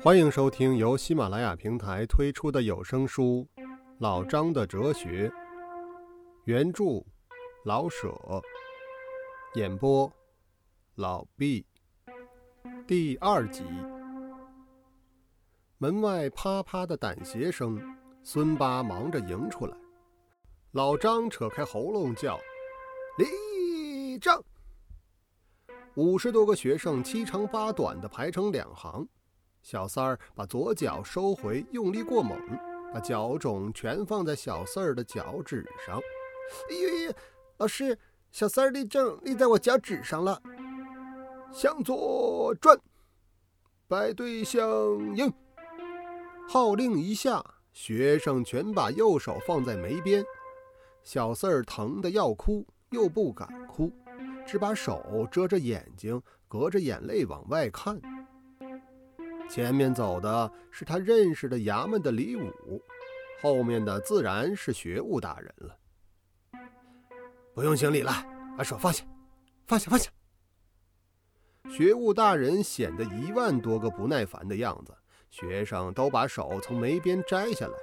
欢迎收听由喜马拉雅平台推出的有声书《老张的哲学》，原著老舍，演播老毕，第二集。门外啪啪的掸鞋声，孙八忙着迎出来。老张扯开喉咙叫：“立正！”五十多个学生七长八短的排成两行。小三儿把左脚收回，用力过猛，把脚肿全放在小四儿的脚趾上。哎呦呦！老师，小三儿立正，立在我脚趾上了。向左转，摆队相迎。号令一下，学生全把右手放在眉边。小四儿疼得要哭，又不敢哭，只把手遮着眼睛，隔着眼泪往外看。前面走的是他认识的衙门的李武，后面的自然是学务大人了。不用行礼了，把手放下，放下，放下。学务大人显得一万多个不耐烦的样子，学生都把手从眉边摘下来。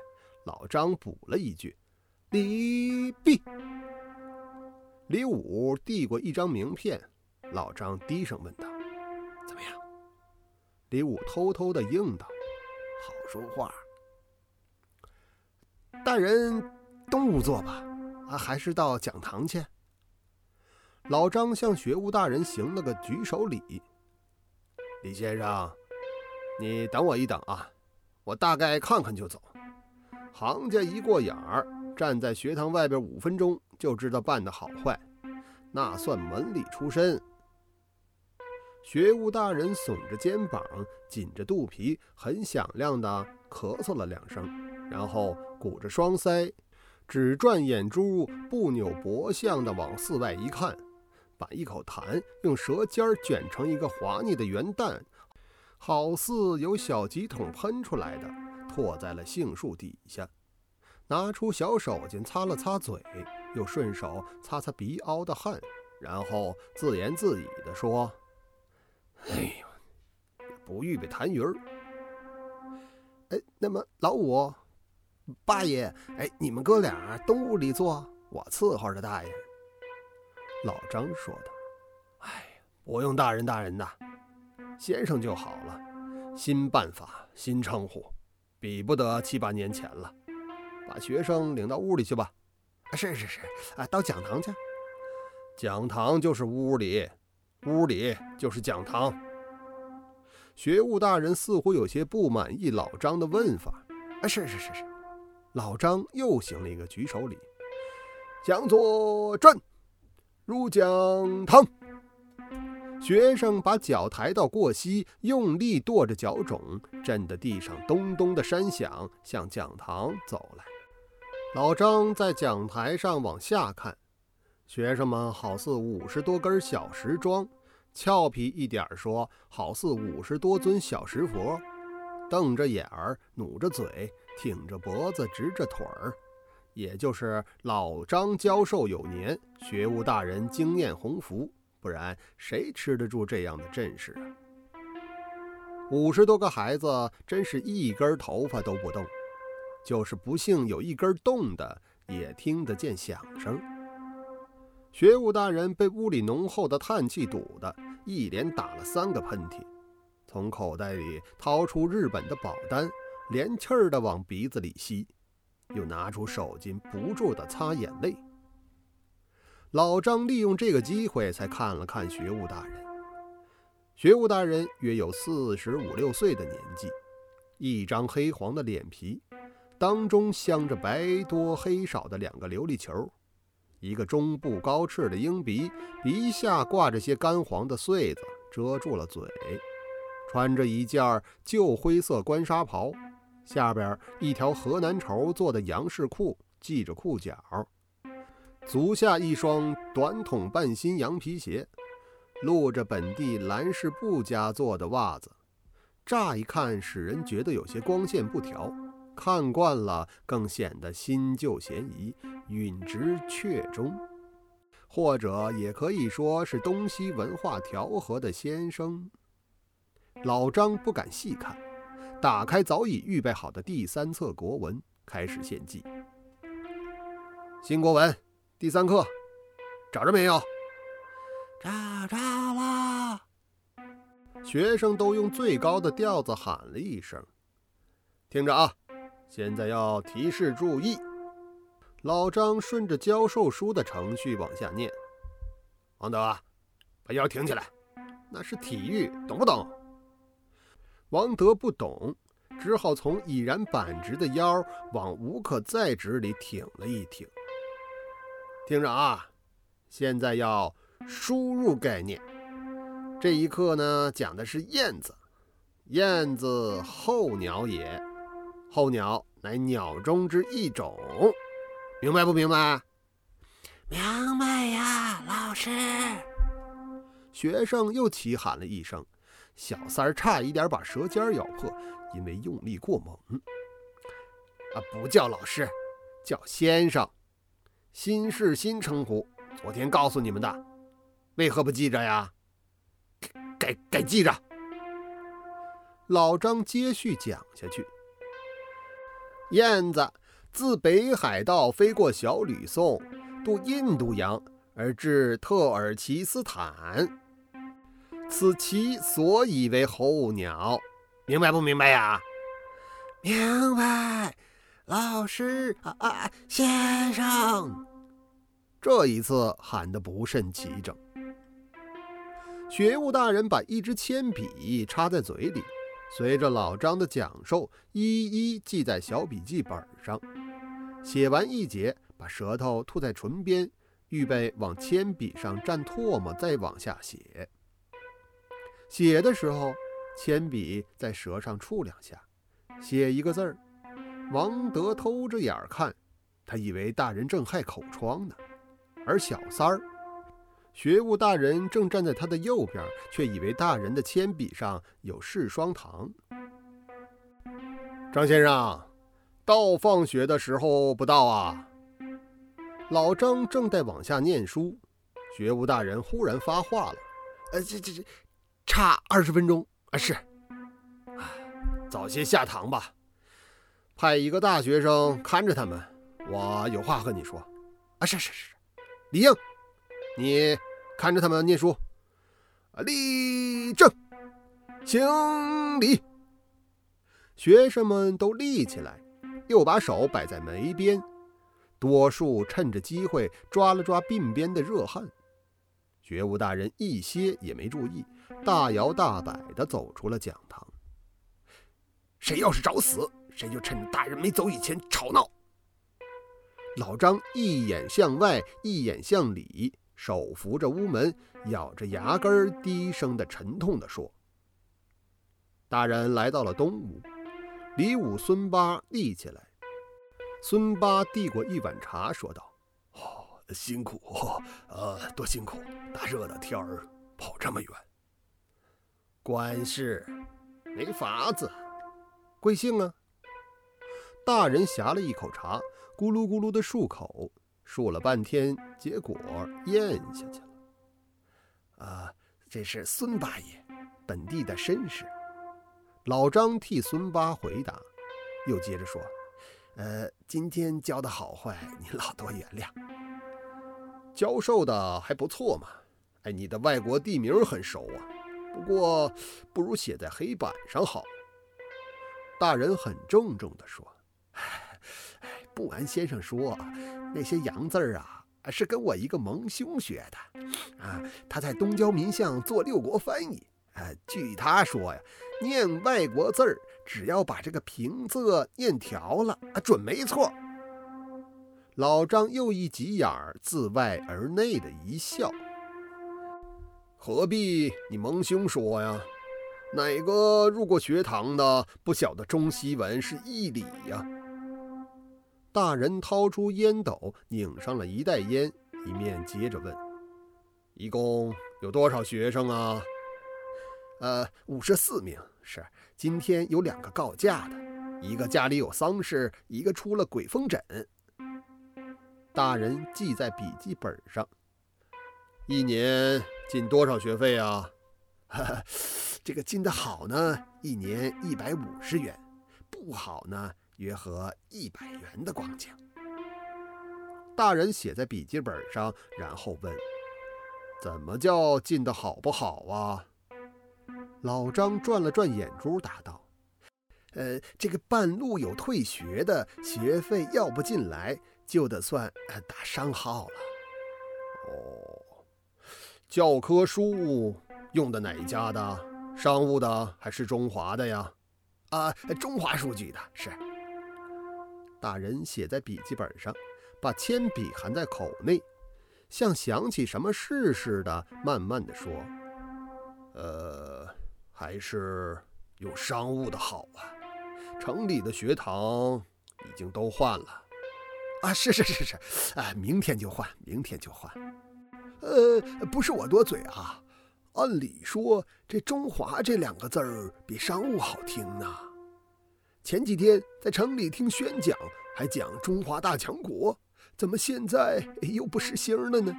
老张补了一句：“李毕。”李武递过一张名片，老张低声问道：“怎么样？”李武偷偷的应道：“好说话。大人东屋坐吧，啊，还是到讲堂去。”老张向学务大人行了个举手礼：“李先生，你等我一等啊，我大概看看就走。行家一过眼儿，站在学堂外边五分钟就知道办的好坏，那算门里出身。”学务大人耸着肩膀，紧着肚皮，很响亮地咳嗽了两声，然后鼓着双腮，只转眼珠，不扭脖项地往寺外一看，把一口痰用舌尖卷成一个滑腻的圆蛋，好似有小吉桶喷出来的，唾在了杏树底下，拿出小手巾擦了擦嘴，又顺手擦擦鼻凹的汗，然后自言自语地说。哎呦，不预备痰盂儿。哎，那么老五、八爷，哎，你们哥俩东屋里坐，我伺候着大爷。老张说道：“哎，不用大人大人的，先生就好了。新办法，新称呼，比不得七八年前了。把学生领到屋里去吧。啊是是是，啊，到讲堂去。讲堂就是屋里。”屋里就是讲堂。学务大人似乎有些不满意老张的问法。啊，是是是是。老张又行了一个举手礼。向左转，入讲堂。学生把脚抬到过膝，用力跺着脚踵，震得地上咚咚的山响，向讲堂走来。老张在讲台上往下看。学生们好似五十多根小石桩，俏皮一点说，好似五十多尊小石佛，瞪着眼儿，努着嘴，挺着脖子，直着腿儿。也就是老张教授有年，学务大人经验鸿福，不然谁吃得住这样的阵势啊？五十多个孩子，真是一根头发都不动，就是不幸有一根动的，也听得见响声。学务大人被屋里浓厚的叹气堵得一连打了三个喷嚏，从口袋里掏出日本的保单，连气儿的往鼻子里吸，又拿出手巾不住的擦眼泪。老张利用这个机会才看了看学务大人。学务大人约有四十五六岁的年纪，一张黑黄的脸皮，当中镶着白多黑少的两个琉璃球。一个中部高翅的鹰鼻，鼻下挂着些干黄的穗子，遮住了嘴。穿着一件旧灰色官纱袍，下边一条河南绸做的洋式裤，系着裤脚。足下一双短筒半新羊皮鞋，露着本地蓝氏布家做的袜子，乍一看使人觉得有些光线不调。看惯了，更显得新旧嫌疑，允直阙中，或者也可以说是东西文化调和的先生。老张不敢细看，打开早已预备好的第三册国文，开始献计。新国文第三课，找着没有？找着了！学生都用最高的调子喊了一声：“听着啊，现在要提示注意。”老张顺着教授书的程序往下念：“王德，把腰挺起来，那是体育，懂不懂？”王德不懂，只好从已然板直的腰往无可再直里挺了一挺。听着啊，现在要输入概念。这一课呢，讲的是燕子。燕子，候鸟也。候鸟乃鸟中之一种。明白不明白？明白呀，老师。学生又齐喊了一声，小三儿差一点把舌尖咬破，因为用力过猛。啊，不叫老师，叫先生。新是新称呼，昨天告诉你们的，为何不记着呀？给给记着。老张接续讲下去：燕子。自北海道飞过小吕宋，渡印度洋而至特尔奇斯坦，此其所以为候鸟，明白不明白呀？明白，老师啊啊，先生。这一次喊得不甚齐整。学务大人把一支铅笔插在嘴里，随着老张的讲授，一一记在小笔记本上。写完一节，把舌头吐在唇边，预备往铅笔上蘸唾沫，再往下写。写的时候，铅笔在舌上触两下，写一个字儿。王德偷着眼看，他以为大人正害口疮呢，而小三儿，学务大人正站在他的右边，却以为大人的铅笔上有视双糖。张先生。到放学的时候不到啊！老张正在往下念书，学务大人忽然发话了：“呃，这这这，差二十分钟啊！是，啊早些下堂吧，派一个大学生看着他们，我有话和你说。啊，是是是，李应，你看着他们念书。立正，行礼。学生们都立起来。又把手摆在眉边，多数趁着机会抓了抓鬓边的热汗。觉悟大人一些也没注意，大摇大摆地走出了讲堂。谁要是找死，谁就趁着大人没走以前吵闹。老张一眼向外，一眼向里，手扶着屋门，咬着牙根，低声的、沉痛的说：“大人来到了东屋。”李武、孙八立起来。孙八递过一碗茶，说道：“哦，辛苦，呃，多辛苦！大热的天儿，跑这么远。官事，没法子。贵姓啊？”大人呷了一口茶，咕噜咕噜的漱口，漱了半天，结果咽下去了。啊，这是孙八爷，本地的绅士。老张替孙八回答，又接着说：“呃，今天教的好坏，您老多原谅。教授的还不错嘛。哎，你的外国地名很熟啊，不过不如写在黑板上好。”大人很郑重地说：“ 哎，不瞒先生说，那些洋字儿啊，是跟我一个盟兄学的。啊，他在东交民巷做六国翻译。呃，据他说呀。”念外国字儿，只要把这个平仄念调了，啊，准没错。老张又一急眼儿，自外而内的一笑。何必你蒙兄说呀？哪个入过学堂的不晓得中西文是一理呀？大人掏出烟斗，拧上了一袋烟，一面接着问：“一共有多少学生啊？”呃，五十四名是。今天有两个告假的，一个家里有丧事，一个出了鬼风疹。大人记在笔记本上。一年进多少学费啊？哈 哈这个进的好呢，一年一百五十元；不好呢，约合一百元的光景。大人写在笔记本上，然后问：“怎么叫进的好不好啊？”老张转了转眼珠，答道：“呃，这个半路有退学的，学费要不进来，就得算打商号了。”哦，教科书用的哪一家的？商务的还是中华的呀？啊，中华书局的是。大人写在笔记本上，把铅笔含在口内，像想起什么事似的，慢慢的说：“呃，还是用商务的好啊。城里的学堂已经都换了。啊，是是是是，哎，明天就换，明天就换。呃，不是我多嘴啊。”按理说，这“中华”这两个字儿比“商务”好听呢。前几天在城里听宣讲，还讲中华大强国，怎么现在又不实行了呢？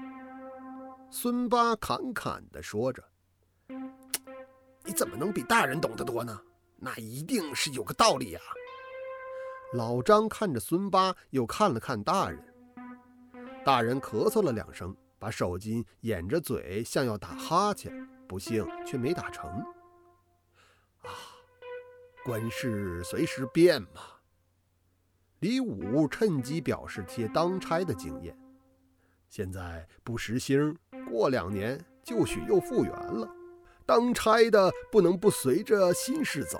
孙八侃侃地说着：“你怎么能比大人懂得多呢？那一定是有个道理呀。”老张看着孙八，又看了看大人。大人咳嗽了两声。把手巾掩着嘴，像要打哈欠，不幸却没打成。啊，官事随时变嘛。李武趁机表示些当差的经验。现在不实行，过两年就许又复原了。当差的不能不随着新事走。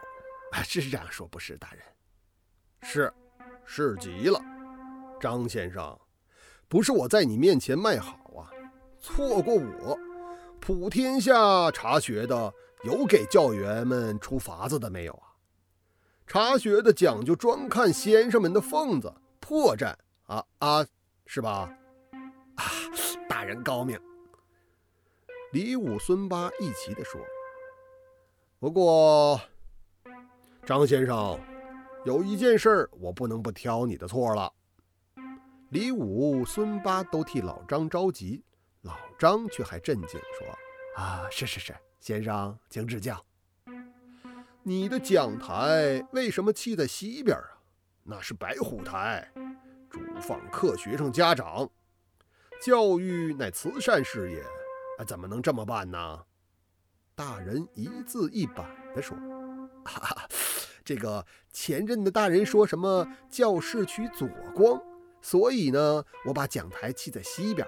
啊，是这样说，不是大人？是，是极了，张先生。不是我在你面前卖好啊，错过我，普天下查学的有给教员们出法子的没有啊？查学的讲究专看先生们的缝子破绽啊啊，是吧？啊，大人高明。李武、孙八一齐地说。不过，张先生，有一件事我不能不挑你的错了。李武、孙八都替老张着急，老张却还镇静说：“啊，是是是，先生请指教。你的讲台为什么砌在西边啊？那是白虎台，主访客、学生、家长。教育乃慈善事业，啊怎么能这么办呢？”大人一字一板地说：“哈哈，这个前任的大人说什么教室取左光。”所以呢，我把讲台砌在西边。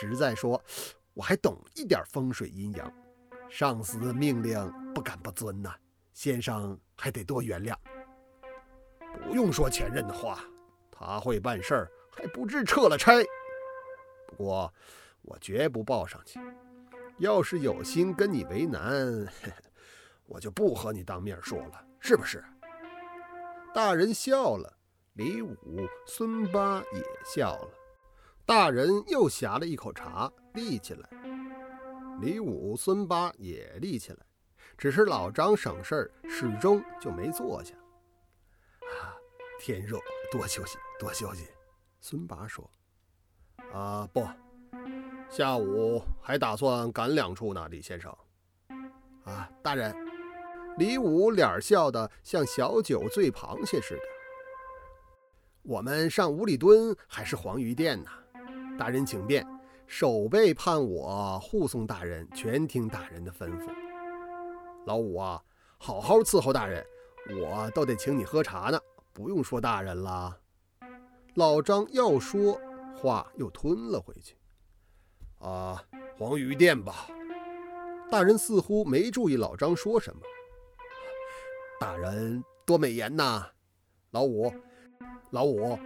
实在说，我还懂一点风水阴阳。上司的命令不敢不遵呐，先生还得多原谅。不用说前任的话，他会办事儿，还不至撤了差。不过我绝不报上去。要是有心跟你为难，我就不和你当面说了，是不是？大人笑了。李武、孙八也笑了，大人又呷了一口茶，立起来。李武、孙八也立起来，只是老张省事儿，始终就没坐下。啊，天热，多休息，多休息。孙八说：“啊，不，下午还打算赶两处呢，李先生。”啊，大人。李武脸笑得像小酒醉螃蟹似的。我们上五里墩还是黄鱼店呢？大人请便，守备判我护送大人，全听大人的吩咐。老五啊，好好伺候大人，我都得请你喝茶呢。不用说大人了。老张要说话，又吞了回去。啊，黄鱼店吧。大人似乎没注意老张说什么。大人多美言呐，老五。老五，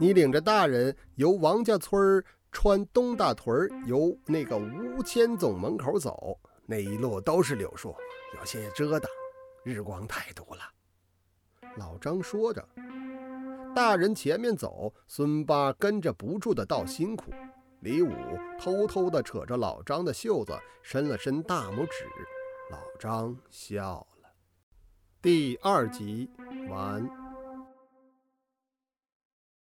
你领着大人由王家村穿东大屯，由那个吴千总门口走，那一路都是柳树，有些遮挡，日光太毒了。老张说着，大人前面走，孙八跟着不住的道辛苦。李武偷偷的扯着老张的袖子，伸了伸大拇指。老张笑了。第二集完。